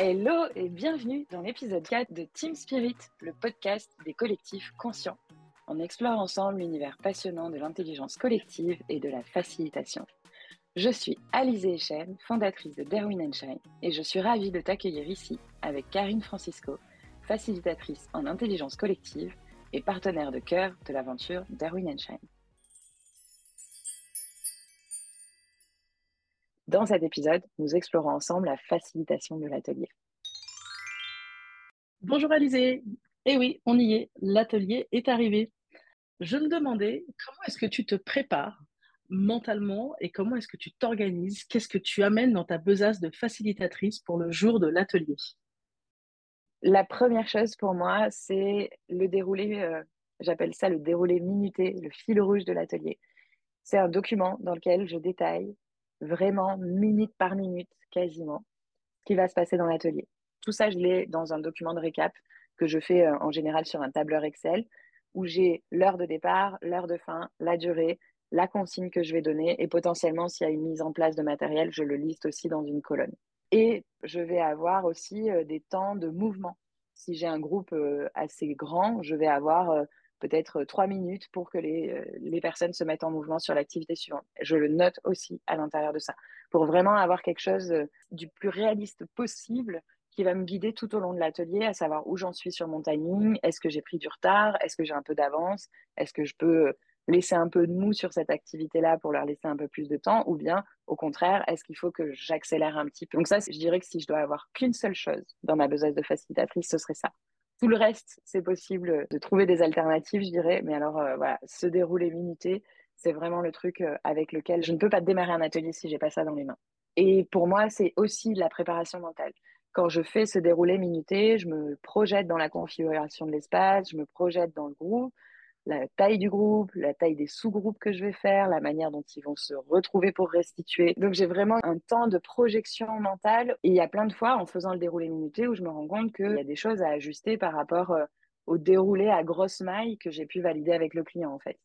Hello et bienvenue dans l'épisode 4 de Team Spirit, le podcast des collectifs conscients. On explore ensemble l'univers passionnant de l'intelligence collective et de la facilitation. Je suis Alizée Echen, fondatrice de Darwin Shine, et je suis ravie de t'accueillir ici avec Karine Francisco, facilitatrice en intelligence collective et partenaire de cœur de l'aventure Darwin Shine. Dans cet épisode, nous explorons ensemble la facilitation de l'atelier. Bonjour Alizé. Eh oui, on y est. L'atelier est arrivé. Je me demandais comment est-ce que tu te prépares mentalement et comment est-ce que tu t'organises? Qu'est-ce que tu amènes dans ta besace de facilitatrice pour le jour de l'atelier? La première chose pour moi, c'est le déroulé, euh, j'appelle ça le déroulé minuté, le fil rouge de l'atelier. C'est un document dans lequel je détaille vraiment minute par minute, quasiment, ce qui va se passer dans l'atelier. Tout ça, je l'ai dans un document de récap que je fais euh, en général sur un tableur Excel où j'ai l'heure de départ, l'heure de fin, la durée, la consigne que je vais donner et potentiellement s'il y a une mise en place de matériel, je le liste aussi dans une colonne. Et je vais avoir aussi euh, des temps de mouvement. Si j'ai un groupe euh, assez grand, je vais avoir peut-être trois minutes pour que les, euh, les, personnes se mettent en mouvement sur l'activité suivante. Je le note aussi à l'intérieur de ça, pour vraiment avoir quelque chose euh, du plus réaliste possible qui va me guider tout au long de l'atelier, à savoir où j'en suis sur mon timing, est-ce que j'ai pris du retard, est-ce que j'ai un peu d'avance, est-ce que je peux laisser un peu de mou sur cette activité-là pour leur laisser un peu plus de temps, ou bien au contraire, est-ce qu'il faut que j'accélère un petit peu? Donc ça, je dirais que si je dois avoir qu'une seule chose dans ma besace de facilitatrice, ce serait ça. Tout le reste, c'est possible de trouver des alternatives, je dirais. Mais alors, euh, voilà, se dérouler minuté, c'est vraiment le truc euh, avec lequel je ne peux pas démarrer un atelier si j'ai pas ça dans les mains. Et pour moi, c'est aussi la préparation mentale. Quand je fais ce déroulé minuté, je me projette dans la configuration de l'espace, je me projette dans le groupe, la taille du groupe, la taille des sous-groupes que je vais faire, la manière dont ils vont se retrouver pour restituer. Donc j'ai vraiment un temps de projection mentale et il y a plein de fois en faisant le déroulé minuté où je me rends compte qu'il y a des choses à ajuster par rapport euh, au déroulé à grosse maille que j'ai pu valider avec le client en fait.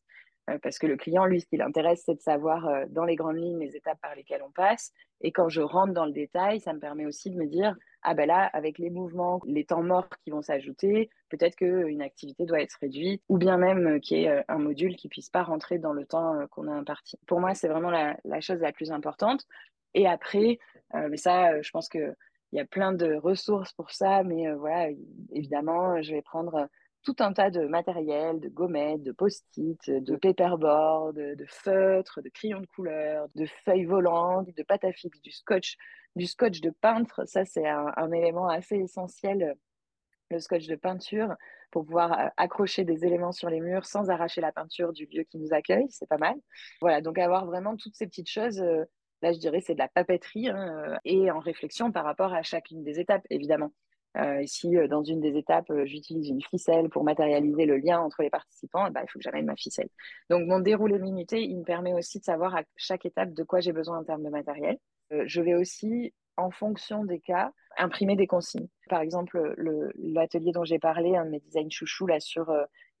Euh, parce que le client, lui, ce qui l'intéresse, c'est de savoir euh, dans les grandes lignes les étapes par lesquelles on passe. Et quand je rentre dans le détail, ça me permet aussi de me dire, ah ben là, avec les mouvements, les temps morts qui vont s'ajouter, peut-être qu'une activité doit être réduite, ou bien même euh, qu'il y ait un module qui puisse pas rentrer dans le temps qu'on a imparti. Pour moi, c'est vraiment la, chose la plus importante. Et après, mais ça, je pense qu'il y a plein de ressources pour ça, mais voilà, évidemment, je vais prendre tout un tas de matériel, de gommettes, de post-it, de paperboard, de, feutres, de crayons de couleur, de feuilles volantes, de pâte à fixe, du scotch, du scotch de peintre. Ça, c'est un, élément assez essentiel, le scotch de peinture, pour pouvoir euh, accrocher des éléments sur les murs sans arracher la peinture du lieu qui nous accueille. C'est pas mal. Voilà, donc avoir vraiment toutes ces petites choses. Euh, là, je dirais, c'est de la papeterie hein, euh, et en réflexion par rapport à chacune des étapes, évidemment. Euh, si euh, dans une des étapes, euh, j'utilise une ficelle pour matérialiser le lien entre les participants, bah, il faut que j'amène ma ficelle. Donc mon déroulé minuté, il me permet aussi de savoir à chaque étape de quoi j'ai besoin en termes de matériel. je vais aussi, en fonction des cas, imprimer des consignes. Par exemple, l'atelier dont j'ai parlé, un de mes designs chouchou là sur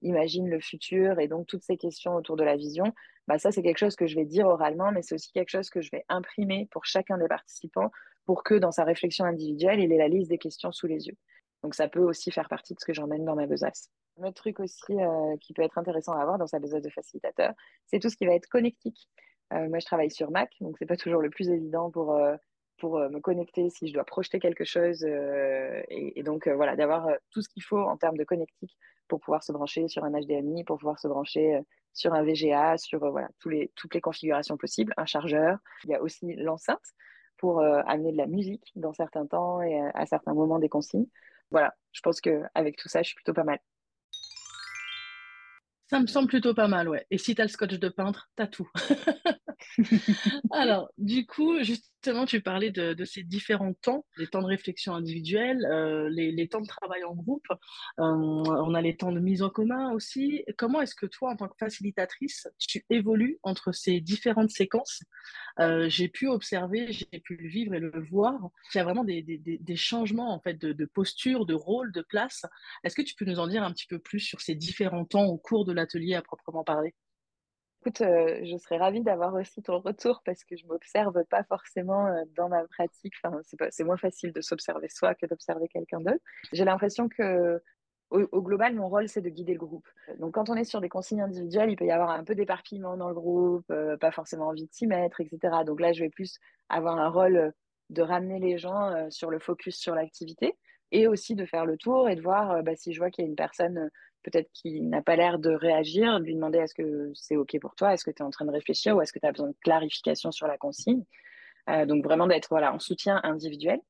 imagine le futur et donc toutes ces questions autour de la vision, bah ça c'est quelque chose que je vais dire oralement, mais c'est aussi quelque chose que je vais imprimer pour chacun des participants pour que dans sa réflexion individuelle, il ait la liste des questions sous les yeux. Donc ça peut aussi faire partie de ce que j'emmène dans ma besace. Un autre truc aussi euh, qui peut être intéressant à avoir dans sa besace de facilitateur, c'est tout ce qui va être connectique. Euh, moi, je travaille sur Mac, donc c'est pas toujours le plus évident pour, euh, pour me connecter si je dois projeter quelque chose. Et, donc voilà, d'avoir tout ce qu'il faut en termes de connectique pour pouvoir se brancher sur un HDMI, pour pouvoir se brancher sur un VGA, sur voilà, les, toutes les configurations possibles, un chargeur. Il y a aussi l'enceinte pour euh, amener de la musique dans certains temps et euh, à certains moments des consignes. Voilà, je pense qu'avec tout ça, je suis plutôt pas mal. Ça me semble plutôt pas mal, ouais. Et si tu as le scotch de peintre, tu as tout. Alors, du coup, justement, tu parlais de, ces différents temps, les temps de réflexion individuelle, euh, les, temps de travail en groupe. Euh, on a les temps de mise en commun aussi. Comment est-ce que toi, en tant que facilitatrice, tu évolues entre ces différentes séquences? Euh, J'ai pu observer, j'ai pu le vivre et le voir, qu'il y a vraiment des, changements en fait de, posture, de rôle, de place. Est-ce que tu peux nous en dire un petit peu plus sur ces différents temps au cours de l'atelier à proprement parler? Écoute, euh, je serais ravie d'avoir aussi ton retour parce que je m'observe pas forcément euh, dans ma pratique. Enfin, c'est moins facile de s'observer soi que d'observer quelqu'un d'autre. J'ai l'impression que au, global, mon rôle, c'est de guider le groupe. Donc, quand on est sur des consignes individuelles, il peut y avoir un peu d'éparpillement dans le groupe, euh, pas forcément envie de s'y mettre, etc. Donc là, je vais plus avoir un rôle de ramener les gens sur le focus sur l'activité et aussi de faire le tour et de voir bah, si je vois qu'il y a une personne peut-être qui n'a pas l'air de réagir, lui demander est-ce que c'est OK pour toi, est-ce que tu es en train de réfléchir ou est-ce que tu as besoin de clarification sur la consigne? Euh, donc vraiment d'être voilà, en soutien individuel.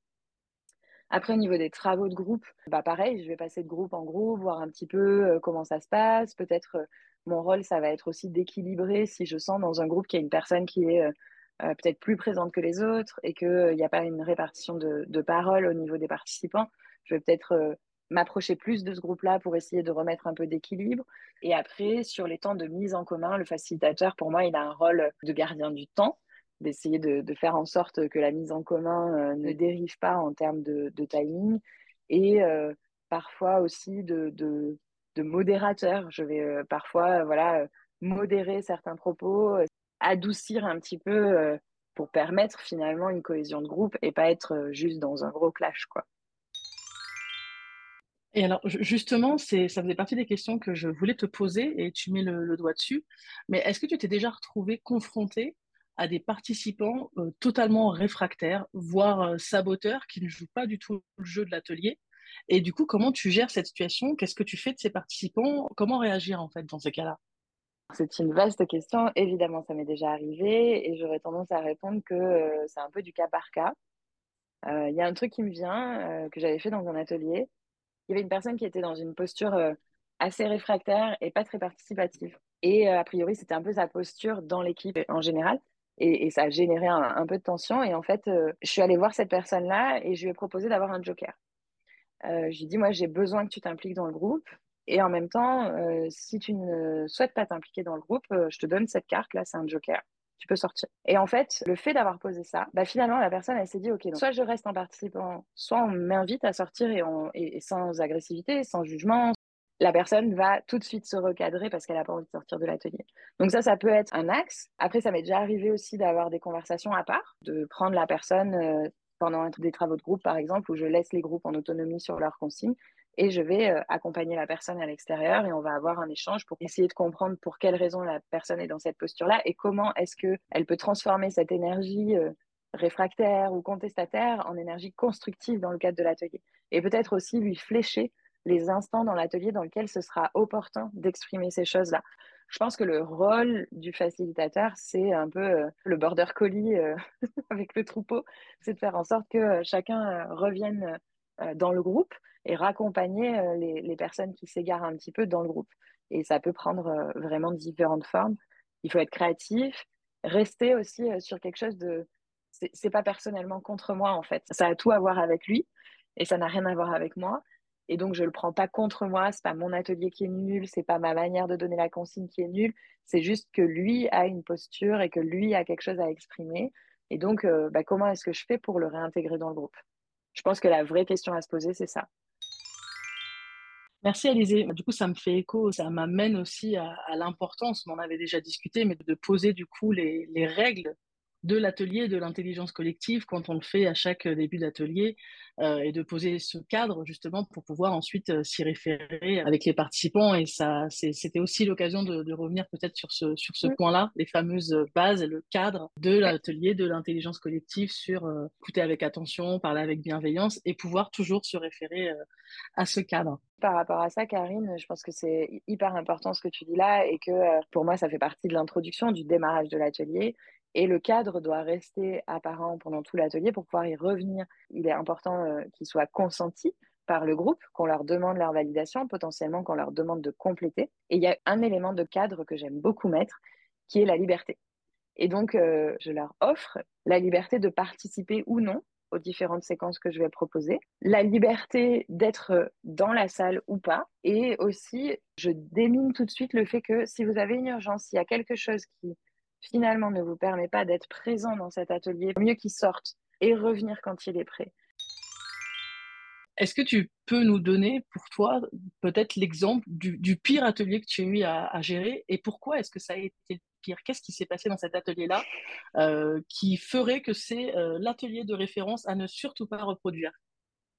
Après, au niveau des travaux de groupe, bah pareil, je vais passer de groupe en groupe, voir un petit peu euh, comment ça se passe. Peut-être euh, mon rôle, ça va être aussi d'équilibrer si je sens dans un groupe qu'il y a une personne qui est peut-être plus présente que les autres et qu'il n'y a pas une répartition de, de parole au niveau des participants. Je vais peut-être m'approcher plus de ce groupe-là pour essayer de remettre un peu d'équilibre. Et après, sur les temps de mise en commun, le facilitateur, pour moi, il a un rôle de gardien du temps, d'essayer de, de faire en sorte que la mise en commun euh, ne dérive pas en termes de, de timing et euh, parfois aussi de, de, de, modérateur. Je vais euh, parfois euh, voilà, modérer certains propos, adoucir un petit peu pour permettre finalement une cohésion de groupe et pas être juste dans un gros clash, quoi. Et alors, justement, ça faisait partie des questions que je voulais te poser et tu mets le, doigt dessus. Mais est-ce que tu t'es déjà retrouvé confronté à des participants euh, totalement réfractaires, voire euh, saboteurs, qui ne jouent pas du tout le jeu de l'atelier? Et du coup, comment tu gères cette situation? Qu'est-ce que tu fais de ces participants? Comment réagir en fait dans ces cas-là? C'est une vaste question. Évidemment, ça m'est déjà arrivé et j'aurais tendance à répondre que euh, c'est un peu du cas par cas. Il y a un truc qui me vient que j'avais fait dans un atelier il y avait une personne qui était dans une posture euh, assez réfractaire et pas très participative. Et euh, a priori, c'était un peu sa posture dans l'équipe en général. Et, ça a généré un, peu de tension. Et en fait, euh, je suis allée voir cette personne-là et je lui ai proposé d'avoir un joker. Je lui ai dit, moi, j'ai besoin que tu t'impliques dans le groupe. Et en même temps, si tu ne souhaites pas t'impliquer dans le groupe, je te donne cette carte. Là, c'est un joker tu peux sortir. Et en fait, le fait d'avoir posé ça, bah finalement, la personne, elle s'est dit, OK, donc soit je reste en participant, soit on m'invite à sortir et, et, sans agressivité, sans jugement. La personne va tout de suite se recadrer parce qu'elle n'a pas envie de sortir de l'atelier. Donc ça, ça peut être un axe. Après, ça m'est déjà arrivé aussi d'avoir des conversations à part, de prendre la personne euh, pendant des travaux de groupe, par exemple, où je laisse les groupes en autonomie sur leurs consignes et je vais euh, accompagner la personne à l'extérieur et on va avoir un échange pour essayer de comprendre pour quelles raisons la personne est dans cette posture-là et comment est-ce qu'elle peut transformer cette énergie euh, réfractaire ou contestataire en énergie constructive dans le cadre de l'atelier. Et peut-être aussi lui flécher les instants dans l'atelier dans lesquels ce sera opportun d'exprimer ces choses-là. Je pense que le rôle du facilitateur, c'est un peu euh, le border collie avec le troupeau, c'est de faire en sorte que chacun revienne dans le groupe et raccompagner euh, les, personnes qui s'égarent un petit peu dans le groupe. Et ça peut prendre euh, vraiment différentes formes. Il faut être créatif, rester aussi sur quelque chose de... C'est pas personnellement contre moi, en fait. Ça a tout à voir avec lui et ça n'a rien à voir avec moi. Et donc, je le prends pas contre moi. C'est pas mon atelier qui est nul. C'est pas ma manière de donner la consigne qui est nulle. C'est juste que lui a une posture et que lui a quelque chose à exprimer. Et donc, euh, bah, comment est-ce que je fais pour le réintégrer dans le groupe? Je pense que la vraie question à se poser, c'est ça. Merci Alizé. Du coup, ça me fait écho, ça m'amène aussi à, l'importance, on en avait déjà discuté, mais de poser du coup les règles de l'atelier de l'intelligence collective quand on le fait à chaque début d'atelier euh, et de poser ce cadre justement pour pouvoir ensuite euh, s'y référer avec les participants et ça c'était aussi l'occasion de, de, revenir peut-être sur ce sur ce oui. point-là les fameuses bases le cadre de l'atelier de l'intelligence collective sur euh, écouter avec attention parler avec bienveillance et pouvoir toujours se référer à ce cadre par rapport à ça, Karine, je pense que c'est hyper important ce que tu dis là et que pour moi, ça fait partie de l'introduction, du démarrage de l'atelier. Et le cadre doit rester apparent pendant tout l'atelier pour pouvoir y revenir. Il est important euh, qu'il soit consenti par le groupe, qu'on leur demande leur validation, potentiellement qu'on leur demande de compléter. Et il y a un élément de cadre que j'aime beaucoup mettre, qui est la liberté. Et donc, euh, je leur offre la liberté de participer ou non aux différentes séquences que je vais proposer, la liberté d'être dans la salle ou pas, et aussi je démine tout de suite le fait que si vous avez une urgence, s'il y a quelque chose qui finalement ne vous permet pas d'être présent dans cet atelier, mieux qu'il sorte et revenir quand il est prêt. Est-ce que tu peux nous donner pour toi peut-être l'exemple du, du, pire atelier que tu as eu à, à gérer et pourquoi est-ce que ça a été pire? Qu'est-ce qui s'est passé dans cet atelier-là qui ferait que c'est l'atelier de référence à ne surtout pas reproduire?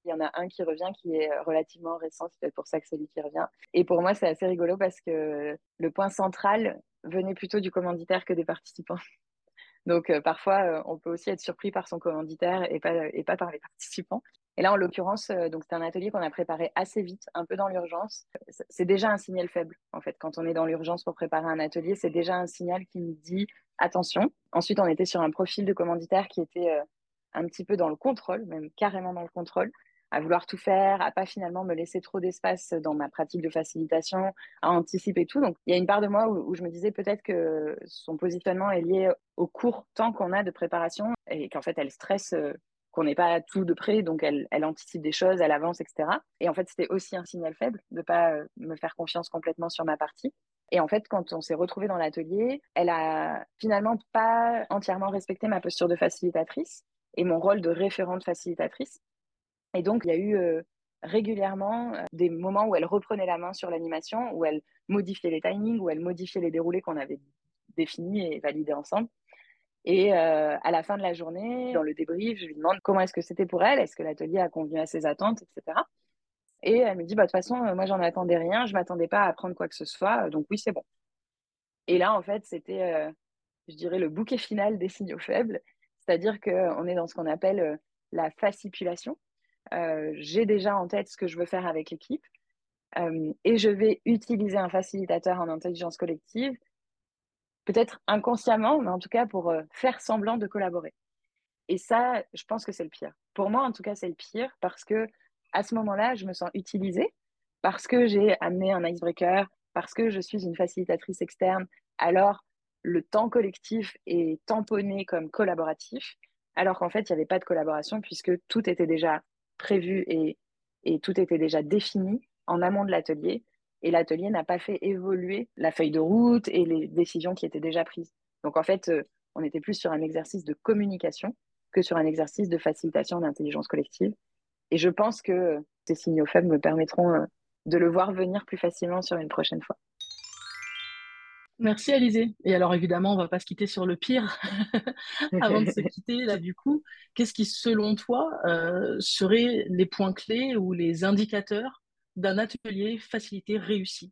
Il y en a un qui revient qui est relativement récent, c'est peut-être pour ça que c'est lui qui revient. Et pour moi, c'est assez rigolo parce que le point central venait plutôt du commanditaire que des participants. Donc parfois, on peut aussi être surpris par son commanditaire et pas, et pas par les participants. Et là, en l'occurrence, euh, donc c'est un atelier qu'on a préparé assez vite, un peu dans l'urgence. C'est déjà un signal faible, en fait. Quand on est dans l'urgence pour préparer un atelier, c'est déjà un signal qui nous dit attention. Ensuite, on était sur un profil de commanditaire qui était euh, un petit peu dans le contrôle, même carrément dans le contrôle, à vouloir tout faire, à pas finalement me laisser trop d'espace dans ma pratique de facilitation, à anticiper tout. Donc, il y a une part de moi où, je me disais peut-être que son positionnement est lié au court temps qu'on a de préparation et qu'en fait, elle stresse euh, qu'on n'est pas tout de près, donc elle, anticipe des choses, elle avance, etc. Et en fait, c'était aussi un signal faible de ne pas euh, me faire confiance complètement sur ma partie. Et en fait, quand on s'est retrouvé dans l'atelier, elle a finalement pas entièrement respecté ma posture de facilitatrice et mon rôle de référente facilitatrice. Et donc, il y a eu euh, régulièrement euh, des moments où elle reprenait la main sur l'animation, où elle modifiait les timings, où elle modifiait les déroulés qu'on avait définis et validés ensemble. Et euh, à la fin de la journée, dans le débrief, je lui demande comment est-ce que c'était pour elle, est-ce que l'atelier a convenu à ses attentes, etc. Et elle me dit, bah, de toute façon, moi, j'en attendais rien, je ne m'attendais pas à apprendre quoi que ce soit, donc oui, c'est bon. Et là, en fait, c'était, je dirais, le bouquet final des signaux faibles, c'est-à-dire qu'on est dans ce qu'on appelle la fascipulation. J'ai déjà en tête ce que je veux faire avec l'équipe et je vais utiliser un facilitateur en intelligence collective peut-être inconsciemment, mais en tout cas pour euh, faire semblant de collaborer. Et ça, je pense que c'est le pire. Pour moi, en tout cas, c'est le pire parce que à ce moment-là, je me sens utilisée parce que j'ai amené un icebreaker, parce que je suis une facilitatrice externe. Alors, le temps collectif est tamponné comme collaboratif, alors qu'en fait, il n'y avait pas de collaboration puisque tout était déjà prévu et, et tout était déjà défini en amont de l'atelier et l'atelier n'a pas fait évoluer la feuille de route et les décisions qui étaient déjà prises. Donc en fait, euh, on était plus sur un exercice de communication que sur un exercice de facilitation d'intelligence collective. Et je pense que ces signaux faibles me permettront euh, de le voir venir plus facilement sur une prochaine fois. Merci Alizé. Et alors évidemment, on va pas se quitter sur le pire. Avant de se quitter, là du coup, qu'est-ce qui selon toi euh, seraient les points clés ou les indicateurs d'un atelier facilité réussi?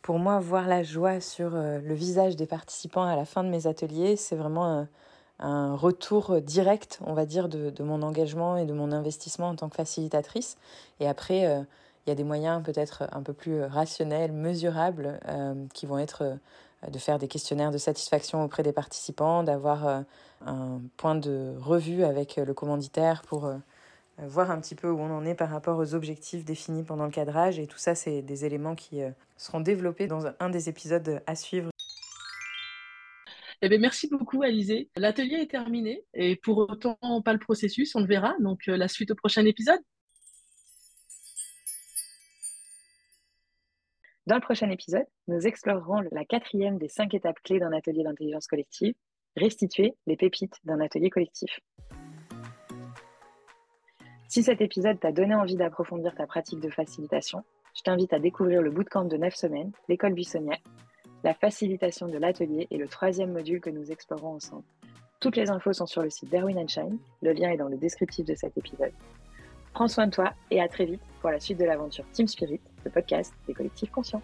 Pour moi, voir la joie sur euh, le visage des participants à la fin de mes ateliers, c'est vraiment un, retour direct, on va dire, de, mon engagement et de mon investissement en tant que facilitatrice. Et après, euh, il y a des moyens peut-être un peu plus rationnels, mesurables, euh, qui vont être de faire des questionnaires de satisfaction auprès des participants, d'avoir un point de revue avec le commanditaire pour euh, voir un petit peu où on en est par rapport aux objectifs définis pendant le cadrage. Et tout ça, c'est des éléments qui euh, seront développés dans un des épisodes à suivre. Eh bien, merci beaucoup, Alizé. L'atelier est terminé et pour autant, pas le processus, on le verra. Donc, euh, la suite au prochain épisode. Dans le prochain épisode, nous explorerons la quatrième des cinq étapes clés d'un atelier d'intelligence collective, restituer les pépites d'un atelier collectif. Si cet épisode t'a donné envie d'approfondir ta pratique de facilitation, je t'invite à découvrir le bootcamp de 9 semaines, l'école buissonnière, la facilitation de l'atelier et le troisième module que nous explorons ensemble. Toutes les infos sont sur le site d'Erwin Shine, le lien est dans le descriptif de cet épisode. Prends soin de toi et à très vite pour la suite de l'aventure Team Spirit, le podcast des collectifs conscients.